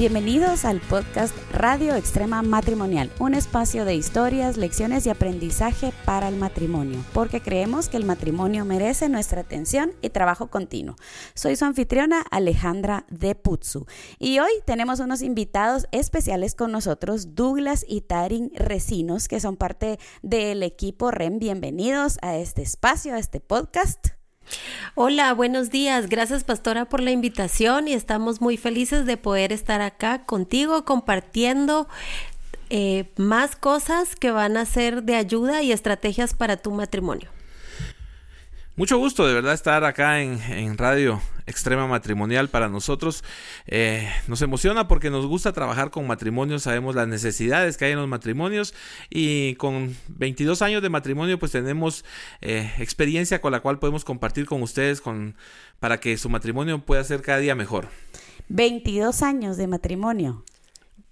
Bienvenidos al podcast Radio Extrema Matrimonial, un espacio de historias, lecciones y aprendizaje para el matrimonio, porque creemos que el matrimonio merece nuestra atención y trabajo continuo. Soy su anfitriona Alejandra de Putzu y hoy tenemos unos invitados especiales con nosotros, Douglas y Tarin Recinos, que son parte del equipo REM. Bienvenidos a este espacio, a este podcast. Hola, buenos días. Gracias, Pastora, por la invitación y estamos muy felices de poder estar acá contigo compartiendo eh, más cosas que van a ser de ayuda y estrategias para tu matrimonio. Mucho gusto de verdad estar acá en, Radio Extrema Matrimonial para nosotros. Eh, nos emociona porque nos gusta trabajar con matrimonios, sabemos las necesidades que hay en los matrimonios y con 22 años de matrimonio pues tenemos eh, experiencia con la cual podemos compartir con ustedes con, para que su matrimonio pueda ser cada día mejor. 22 años de matrimonio.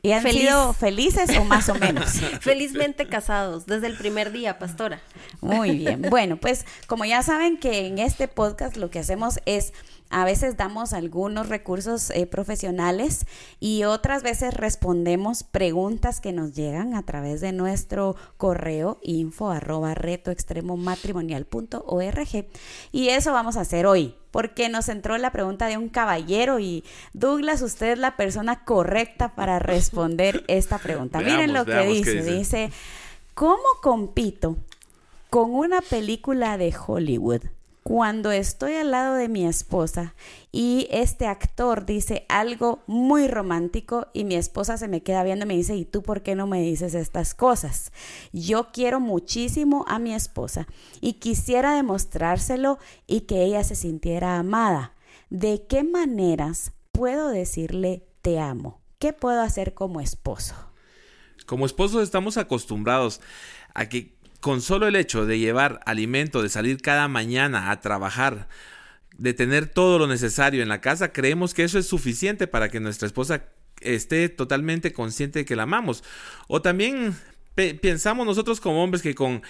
¿Y han sido felices o más o menos? Felizmente casados, desde el primer día, pastora. Muy bien. Bueno, pues como ya saben que en este podcast lo que hacemos es a veces damos algunos recursos eh, profesionales y otras veces respondemos preguntas que nos llegan a través de nuestro correo info arroba retoextremomatrimonial.org y eso vamos a hacer hoy porque nos entró la pregunta de un caballero y Douglas, usted es la persona correcta para responder esta pregunta. Miren lo que dice. dice, ¿cómo compito con una película de Hollywood? Cuando estoy al lado de mi esposa y este actor dice algo muy romántico y mi esposa se me queda viendo y me dice, ¿y tú por qué no me dices estas cosas? Yo quiero muchísimo a mi esposa y quisiera demostrárselo y que ella se sintiera amada. ¿De qué maneras puedo decirle te amo? ¿Qué puedo hacer como esposo? Como esposos estamos acostumbrados a que con solo el hecho de llevar alimento, de salir cada mañana a trabajar, de tener todo lo necesario en la casa, creemos que eso es suficiente para que nuestra esposa esté totalmente consciente de que la amamos. O también pensamos nosotros como hombres que con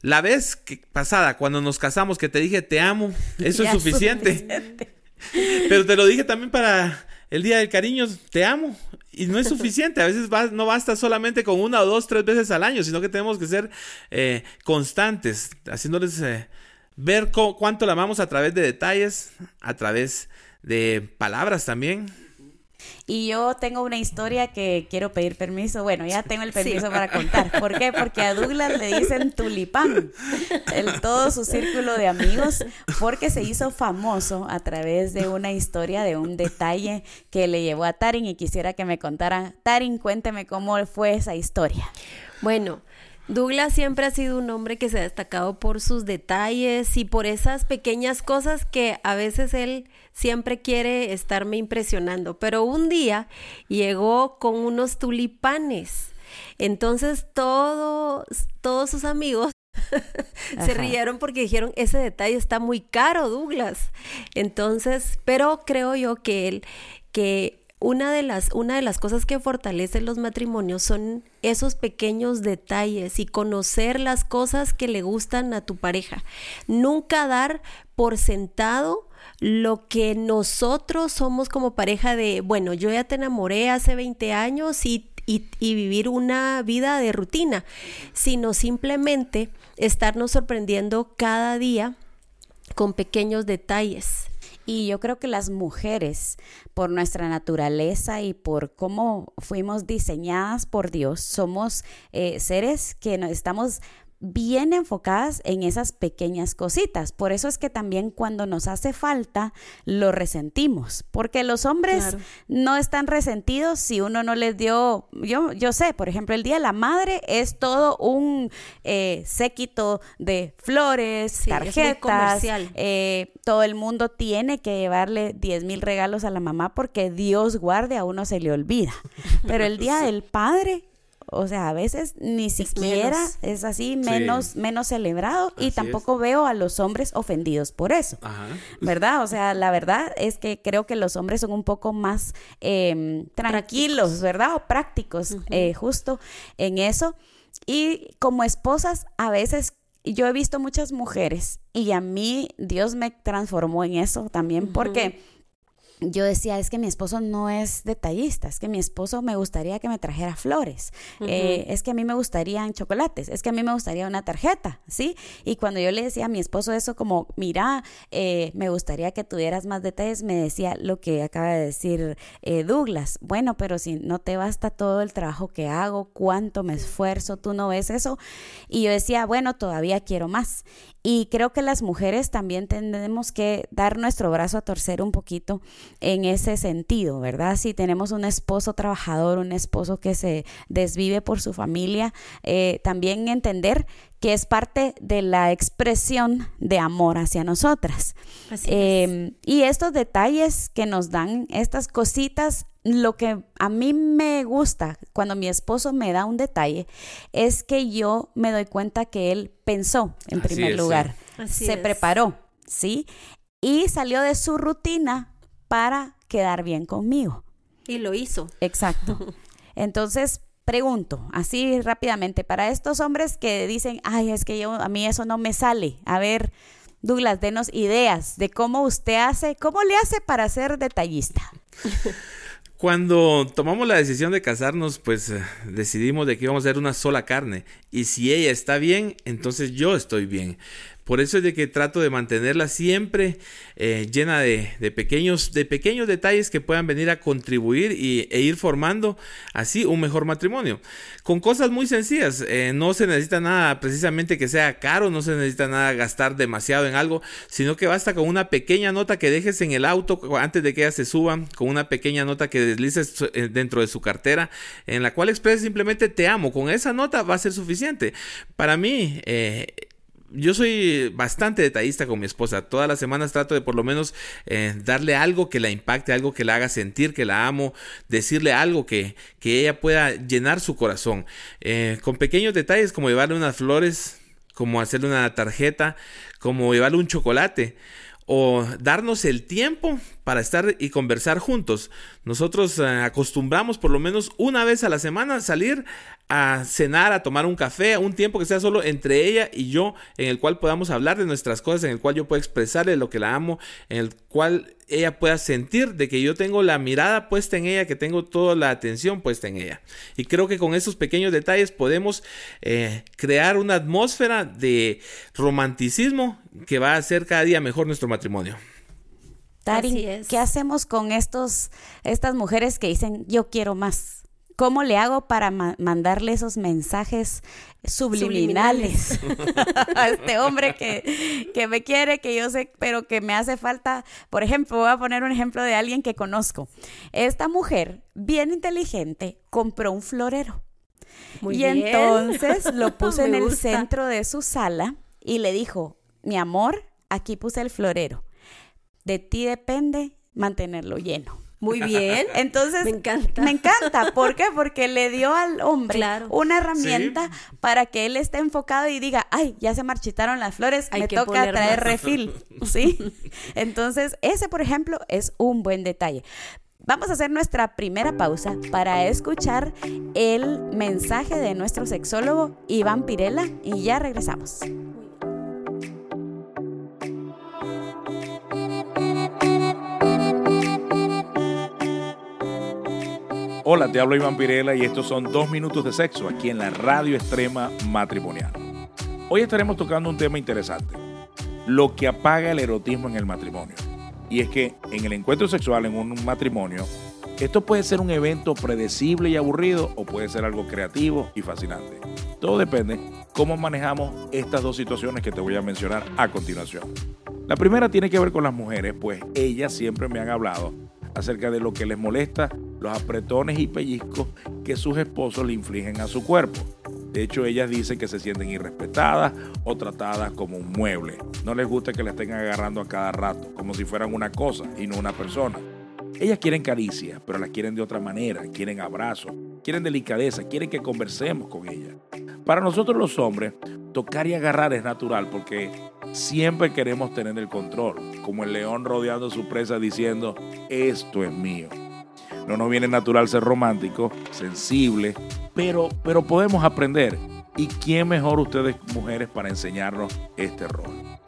la vez que, pasada, cuando nos casamos, que te dije te amo, eso es suficiente. Pero te lo dije también para el día del cariño, te amo. Y no es suficiente, a veces no basta solamente con una o dos, tres veces al año, sino que tenemos que ser eh, constantes, haciéndoles eh, ver cuánto la amamos a través de detalles, a través de palabras también. Y yo tengo una historia que quiero pedir permiso. Bueno, ya tengo el permiso para contar. ¿Por qué? Porque a Douglas le dicen tulipán, el todo su círculo de amigos, porque se hizo famoso a través de una historia, de un detalle que le llevó a Tarin y quisiera que me contara. Tarin, cuénteme cómo fue esa historia. Bueno, Douglas siempre ha sido un hombre que se ha destacado por sus detalles y por esas pequeñas cosas que a veces él siempre quiere estarme impresionando. Pero un día llegó con unos tulipanes. Entonces todos, todos sus amigos se rieron porque dijeron, ese detalle está muy caro, Douglas. Entonces, pero creo yo que él, que una de las, una de las cosas que fortalecen los matrimonios son esos pequeños detalles y conocer las cosas que le gustan a tu pareja. Nunca dar por sentado lo que nosotros somos como pareja de, bueno, yo ya te enamoré hace 20 años y, y vivir una vida de rutina, sino simplemente estarnos sorprendiendo cada día con pequeños detalles. Y yo creo que las mujeres, por nuestra naturaleza y por cómo fuimos diseñadas por Dios, somos eh, seres que estamos bien enfocadas en esas pequeñas cositas. Por eso es que también cuando nos hace falta, lo resentimos. Porque los hombres no están resentidos si uno no les dio, yo, yo sé, por ejemplo, el Día de la Madre es todo un eh, séquito de flores, tarjetas. Eh, todo el mundo tiene que llevarle 10 mil regalos a la mamá porque Dios guarde, a uno se le olvida. Pero el Día del Padre o sea, a veces ni siquiera es así, menos, menos celebrado y tampoco veo a los hombres ofendidos por eso, ¿verdad? O sea, la verdad es que creo que los hombres son un poco más em, tranquilos, ¿verdad? O prácticos, eh, justo en eso. Y como esposas, a veces yo he visto muchas mujeres y a mí Dios me transformó en eso también porque yo decía, es que mi esposo no es detallista, es que mi esposo me gustaría que me trajera flores, eh, es que a mí me gustarían chocolates, es que a mí me gustaría una tarjeta, ¿sí? Y cuando yo le decía a mi esposo eso como, mira, eh, me gustaría que tuvieras más detalles, me decía lo que acaba de decir eh, Douglas, bueno, pero si no te basta todo el trabajo que hago, cuánto me esfuerzo, tú no ves eso. Y yo decía, bueno, todavía quiero más. Y creo que las mujeres también tenemos que dar nuestro brazo a torcer un poquito en ese sentido, ¿verdad? Si tenemos un esposo trabajador, un esposo que se desvive por su familia, eh, también entender que es parte de la expresión de amor hacia nosotras. Em, y estos detalles que nos dan, estas cositas, lo que a mí me gusta cuando mi esposo me da un detalle es que yo me doy cuenta que él pensó en primer lugar, se preparó, ¿sí? Y salió de su rutina para quedar bien conmigo. Y lo hizo. Exacto. Entonces, pregunto, así rápidamente, para estos hombres que dicen, ay, es que yo, a mí eso no me sale. A ver, Douglas, denos ideas de cómo usted hace, cómo le hace para ser detallista. Cuando tomamos la decisión de casarnos, pues eh, decidimos de que íbamos a ser una sola carne. Y si ella está bien, entonces yo estoy bien. Por eso es de que trato de mantenerla siempre eh, llena de, pequeños, de pequeños detalles que puedan venir a contribuir y, e ir formando así un mejor matrimonio. Con cosas muy sencillas. Eh, no se necesita nada precisamente que sea caro, no se necesita nada gastar demasiado en algo, sino que basta con una pequeña nota que dejes en el auto antes de que ella se suba, con una pequeña nota que deslices eh, dentro de su cartera, en la cual expreses simplemente te amo. Con esa nota va a ser suficiente. Para mí, yo soy bastante detallista con mi esposa. Todas las semanas trato de por lo menos eh, darle algo que la impacte, algo que la haga sentir que la amo, decirle algo que, que ella pueda llenar su corazón. Eh, con pequeños detalles como llevarle unas flores, como hacerle una tarjeta, como llevarle un chocolate o darnos el tiempo para estar y conversar juntos. Nosotros eh, acostumbramos por lo menos una vez a la semana salir a cenar, a tomar un café, un tiempo que sea solo entre ella y yo, en el cual podamos hablar de nuestras cosas, en el cual yo pueda expresarle lo que la amo, en el cual ella pueda sentir de que yo tengo la mirada puesta en ella, que tengo toda la atención puesta en ella. Y creo que con esos pequeños detalles podemos eh, crear una atmósfera de romanticismo que va a hacer cada día mejor nuestro matrimonio. Darin, ¿qué hacemos con estos, estas mujeres que dicen yo quiero más? ¿Cómo le hago para mandarle esos mensajes subliminales, a este hombre que, que, me quiere, que yo sé, pero que me hace falta? Por ejemplo, voy a poner un ejemplo de alguien que conozco. Esta mujer, bien inteligente, compró un florero. y entonces lo puso en el centro de su sala y le dijo, mi amor, aquí puse el florero. De ti depende mantenerlo lleno. Muy bien. Entonces, me encanta. Me encanta. ¿Por qué? Porque le dio al hombre una herramienta para que él esté enfocado y diga, ay, ya se marchitaron las flores, me toca traer refil. ¿Sí? Entonces, ese, por ejemplo, es un buen detalle. Vamos a hacer nuestra primera pausa para escuchar el mensaje de nuestro sexólogo Iván Pirela y ya regresamos. Hola, te hablo Iván Pirela y estos son dos minutos de sexo aquí en la Radio Extrema Matrimonial. Hoy estaremos tocando un tema interesante, lo que apaga el erotismo en el matrimonio. Y es que en el encuentro sexual en un matrimonio, esto puede ser un evento predecible y aburrido o puede ser algo creativo y fascinante. Todo depende cómo manejamos estas dos situaciones que te voy a mencionar a continuación. La primera tiene que ver con las mujeres, pues ellas siempre me han hablado acerca de lo que les molesta los apretones y pellizcos que sus esposos le infligen a su cuerpo. De hecho, ellas dicen que se sienten irrespetadas o tratadas como un mueble. No les gusta que la estén agarrando a cada rato, como si fueran una cosa y no una persona. Ellas quieren caricias, pero las quieren de otra manera, quieren abrazos, quieren delicadeza, quieren que conversemos con ella. Para nosotros los hombres, tocar y agarrar es natural porque siempre queremos tener el control, como el león rodeando su presa diciendo, esto es mío. No nos viene natural ser romántico, sensible, pero, pero podemos aprender. ¿Y quién mejor ustedes mujeres para enseñarnos este rol?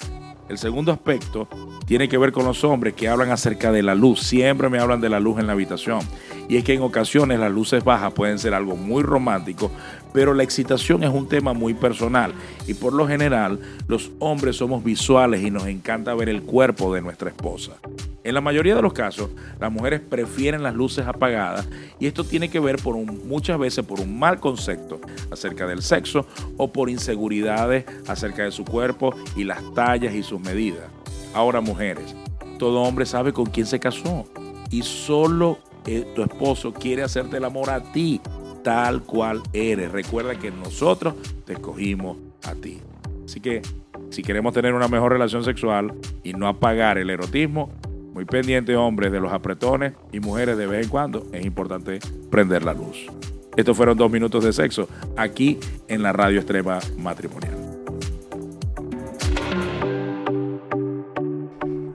El segundo aspecto tiene que ver con los hombres que hablan acerca de la luz. Siempre me hablan de la luz en la habitación. Y es que en ocasiones las luces bajas pueden ser algo muy romántico, pero la excitación es un tema muy personal. Y por lo general, los hombres somos visuales y nos encanta ver el cuerpo de nuestra esposa. En la mayoría de los casos, las mujeres prefieren las luces apagadas y esto tiene que ver por muchas veces por un mal concepto acerca del sexo o por inseguridades acerca de su cuerpo y las tallas y sus medidas. Ahora mujeres, todo hombre sabe con quién se casó y solo eh, tu esposo quiere hacerte el amor a ti tal cual eres. Recuerda que nosotros te escogimos a ti. Así que si queremos tener una mejor relación sexual y no apagar el erotismo, muy pendiente hombres de los apretones y mujeres de vez en cuando, es importante prender la luz. Estos fueron dos minutos de sexo aquí en la radio extrema matrimonial.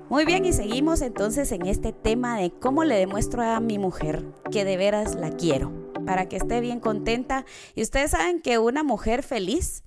Muy bien, y seguimos entonces en este tema de cómo le demuestro a mi mujer que de veras la quiero, para que esté bien contenta. Y ustedes saben que una mujer feliz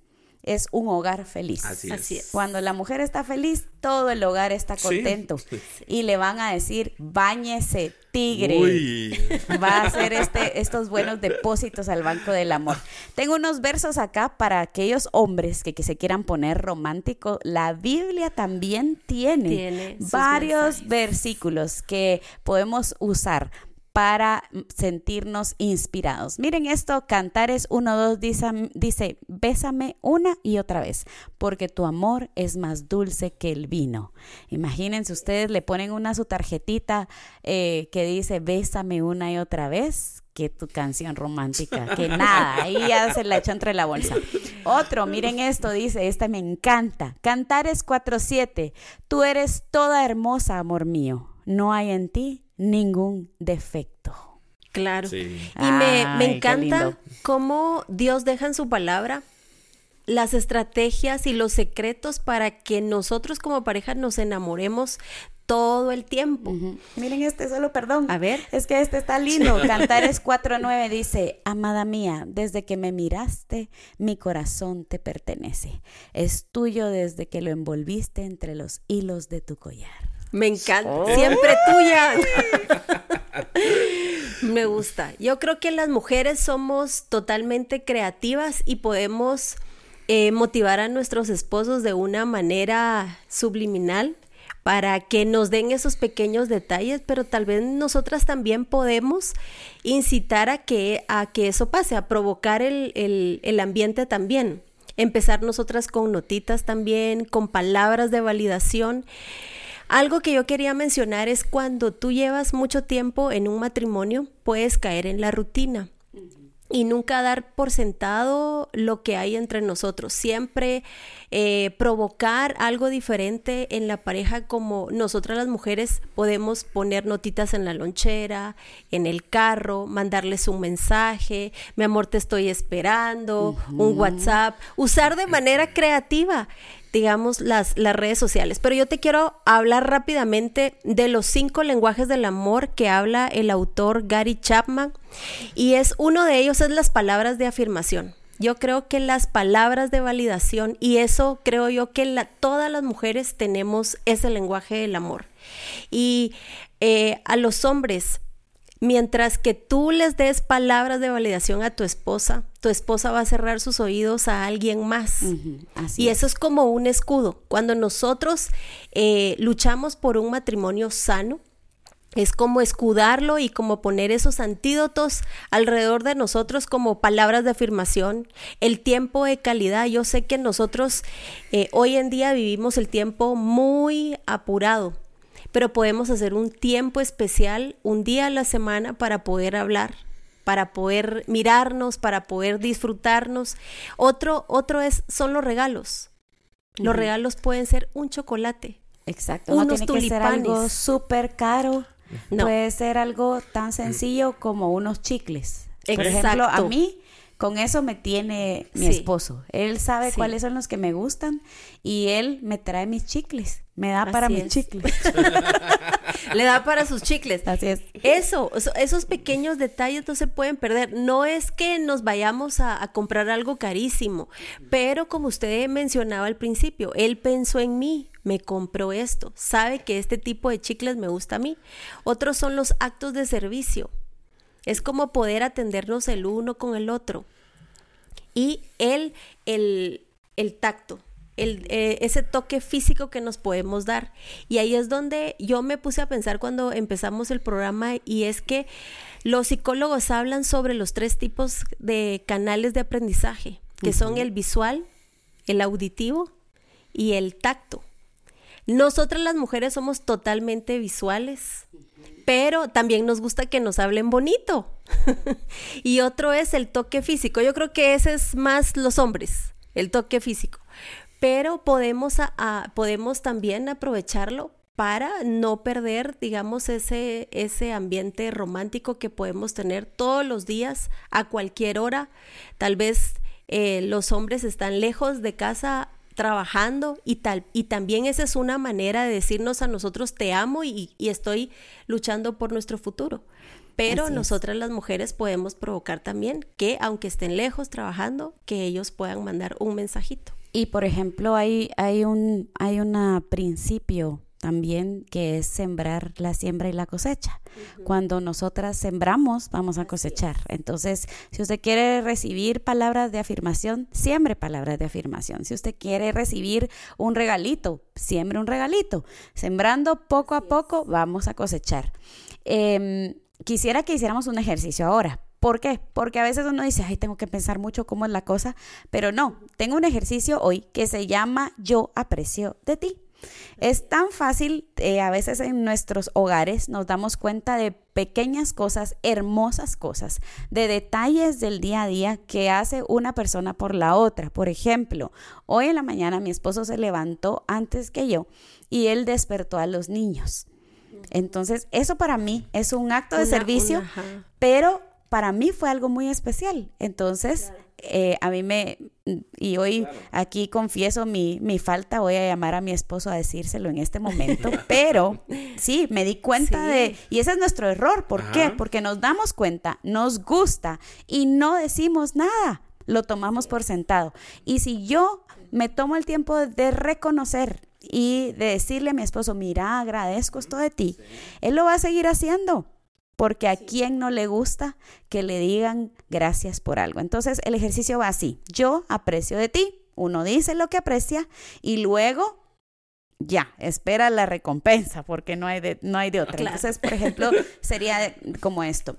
es un hogar feliz. Así es. Cuando la mujer está feliz, todo el hogar está contento. Y le van a decir, bañese, tigre. Va a hacer este, estos buenos depósitos al banco del amor. Tengo unos versos acá para aquellos hombres que, que se quieran poner romántico. La Biblia también tiene, tiene varios versículos que podemos usar para sentirnos inspirados. Miren esto, Cantares 1.2 dice, dice, bésame una y otra vez, porque tu amor es más dulce que el vino. Imagínense, ustedes le ponen una su tarjetita eh, que dice, bésame una y otra vez, que tu canción romántica, que nada, ahí ya se la echó entre la bolsa. Otro, miren esto, dice, esta me encanta. Cantares 4.7, tú eres toda hermosa, amor mío, no hay en ti ningún defecto. Claro. Y me, encanta cómo Dios deja en su palabra las estrategias y los secretos para que nosotros como pareja nos enamoremos todo el tiempo. Miren este, solo perdón. A ver. Es que este está lindo. Cantares 4.9 dice, Amada mía, desde que me miraste, mi corazón te pertenece. Es tuyo desde que lo envolviste entre los hilos de tu collar. Me encanta. Oh. Siempre tuya. Me gusta. Yo creo que las mujeres somos totalmente creativas y podemos eh, motivar a nuestros esposos de una manera subliminal para que nos den esos pequeños detalles, pero tal vez nosotras también podemos incitar a que, a que eso pase, a provocar el, el ambiente también. Empezar nosotras con notitas también, con palabras de validación. Algo que yo quería mencionar es cuando tú llevas mucho tiempo en un matrimonio, puedes caer en la rutina. Y nunca dar por sentado lo que hay entre nosotros. Siempre eh, provocar algo diferente en la pareja como nosotras las mujeres podemos poner notitas en la lonchera, en el carro, mandarles un mensaje, mi amor te estoy esperando, un WhatsApp, usar de manera creativa digamos, las, las redes sociales. Pero yo te quiero hablar rápidamente de los cinco lenguajes del amor que habla el autor Gary Chapman. Y es uno de ellos es las palabras de afirmación. Yo creo que las palabras de validación, y eso creo yo que todas las mujeres tenemos ese lenguaje del amor. Y eh, a los hombres, Mientras que tú les des palabras de validación a tu esposa, tu esposa va a cerrar sus oídos a alguien más. y eso es. como un escudo. Cuando nosotros eh, luchamos por un matrimonio sano, es como escudarlo y como poner esos antídotos alrededor de nosotros como palabras de afirmación, el tiempo de calidad. Yo sé que nosotros eh, hoy en día vivimos el tiempo muy apurado pero podemos hacer un tiempo especial, un día a la semana para poder hablar para poder mirarnos, para poder disfrutarnos. Otro, otro es, son los regalos. Los regalos pueden ser un chocolate. Exacto. Unos no tiene que ser algo súper caro. Puede ser algo tan sencillo como unos chicles. Por ejemplo, a mí con eso me tiene mi esposo. Él sabe cuáles son los que me gustan y él me trae mis chicles. Me da para mis chicles. Le da para sus chicles. Así es. Eso, esos pequeños detalles no se pueden perder. No es que nos vayamos a, a comprar algo carísimo, pero como usted mencionaba al principio, él pensó en mí, me compró esto, sabe que este tipo de chicles me gusta a mí. Otros son los actos de servicio. Es como poder atendernos el uno con el otro. Y el, el, el tacto, el, eh, ese toque físico que nos podemos dar. Y ahí es donde yo me puse a pensar cuando empezamos el programa y es que los psicólogos hablan sobre los tres tipos de canales de aprendizaje, que son el visual, el auditivo y el tacto. Nosotras las mujeres somos totalmente visuales, pero también nos gusta que nos hablen bonito. y otro es el toque físico. Yo creo que ese es más los hombres, el toque físico. Pero podemos, podemos también aprovecharlo para no perder, digamos, ese, ese ambiente romántico que podemos tener todos los días, a cualquier hora. Tal vez eh, los hombres están lejos de casa trabajando y tal. Y también esa es una manera de decirnos a nosotros te amo y, estoy luchando por nuestro futuro. Pero nosotras las mujeres podemos provocar también que, aunque estén lejos trabajando, que ellos puedan mandar un mensajito. Y por ejemplo, hay, hay un hay un principio también que es sembrar la siembra y la cosecha. Cuando nosotras sembramos, vamos a cosechar. Entonces, si usted quiere recibir palabras de afirmación, siembre palabras de afirmación. Si usted quiere recibir un regalito, siembre un regalito. Sembrando poco a poco, vamos a cosechar. Em, quisiera que hiciéramos un ejercicio ahora. ¿Por qué? Porque a veces uno dice, ay, tengo que pensar mucho cómo es la cosa, pero no, tengo un ejercicio hoy que se llama Yo aprecio de ti. Es tan fácil, eh, a veces en nuestros hogares nos damos cuenta de pequeñas cosas, hermosas cosas, de detalles del día a día que hace una persona por la otra. Por ejemplo, hoy en la mañana mi esposo se levantó antes que yo y él despertó a los niños. Entonces, eso para mí es un acto de servicio, pero para mí fue algo muy especial. Entonces, eh, a mí me, y hoy aquí confieso mi, mi, falta, voy a llamar a mi esposo a decírselo en este momento, pero sí, me di cuenta de, y ese es nuestro error, ¿por qué? Porque nos damos cuenta, nos gusta y no decimos nada, lo tomamos por sentado. Y si yo me tomo el tiempo de reconocer y de decirle a mi esposo, mira, agradezco esto de ti, él lo va a seguir haciendo porque a quien no le gusta que le digan gracias por algo. Entonces el ejercicio va así, yo aprecio de ti, uno dice lo que aprecia y luego ya, espera la recompensa porque no hay de, no hay de otra. Entonces, por ejemplo, sería como esto.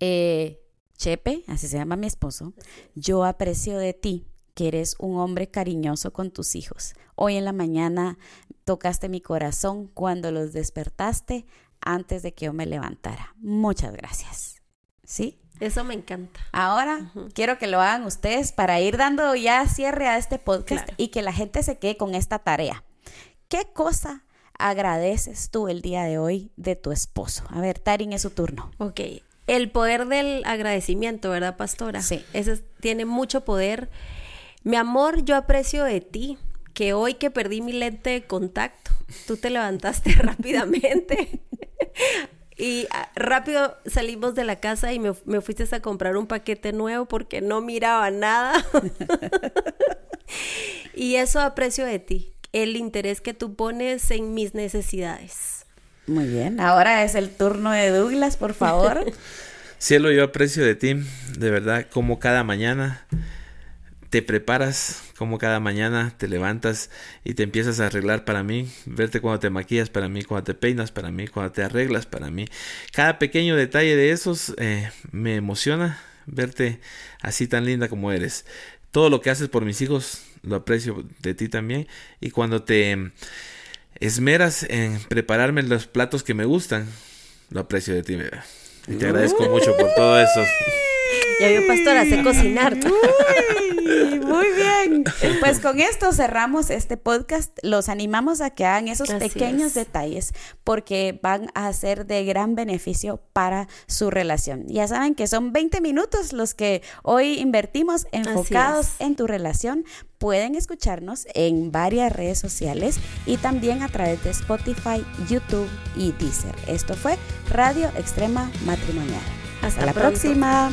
Eh, Chepe, así se llama mi esposo, yo aprecio de ti que eres un hombre cariñoso con tus hijos. Hoy en la mañana tocaste mi corazón cuando los despertaste antes de que yo me levantara. Muchas gracias. ¿Sí? Eso me encanta. Ahora quiero que lo hagan ustedes para ir dando ya cierre a este podcast y que la gente se quede con esta tarea. ¿Qué cosa agradeces tú el día de hoy de tu esposo? A ver, Tarin, es su turno. Ok. El poder del agradecimiento, ¿verdad, pastora? Sí. Ese tiene mucho poder. Mi amor, yo aprecio de ti que hoy que perdí mi lente de contacto, tú te levantaste rápidamente y ah, rápido salimos de la casa y me, me, fuiste a comprar un paquete nuevo porque no miraba nada. y eso aprecio de ti, el interés que tú pones en mis necesidades. Muy bien, ahora es el turno de Douglas, por favor. Cielo, yo aprecio de ti, de verdad, como cada mañana te preparas como cada mañana te levantas y te empiezas a arreglar para mí, verte cuando te maquillas para mí, cuando te peinas para mí, cuando te arreglas para mí. Cada pequeño detalle de esos eh, me emociona verte así tan linda como eres. Todo lo que haces por mis hijos lo aprecio de ti también y cuando te esmeras en prepararme los platos que me gustan, lo aprecio de ti. Y te agradezco mucho por todo eso. Ya vio, pastora, sé cocinar. Muy bien. Pues con esto cerramos este podcast. Los animamos a que hagan esos pequeños detalles porque van a ser de gran beneficio para su relación. Ya saben que son 20 minutos los que hoy invertimos enfocados en tu relación pueden escucharnos en varias redes sociales y también a través de Spotify, YouTube y Deezer. Esto fue Radio Extrema Matrimonial. Hasta, la próxima.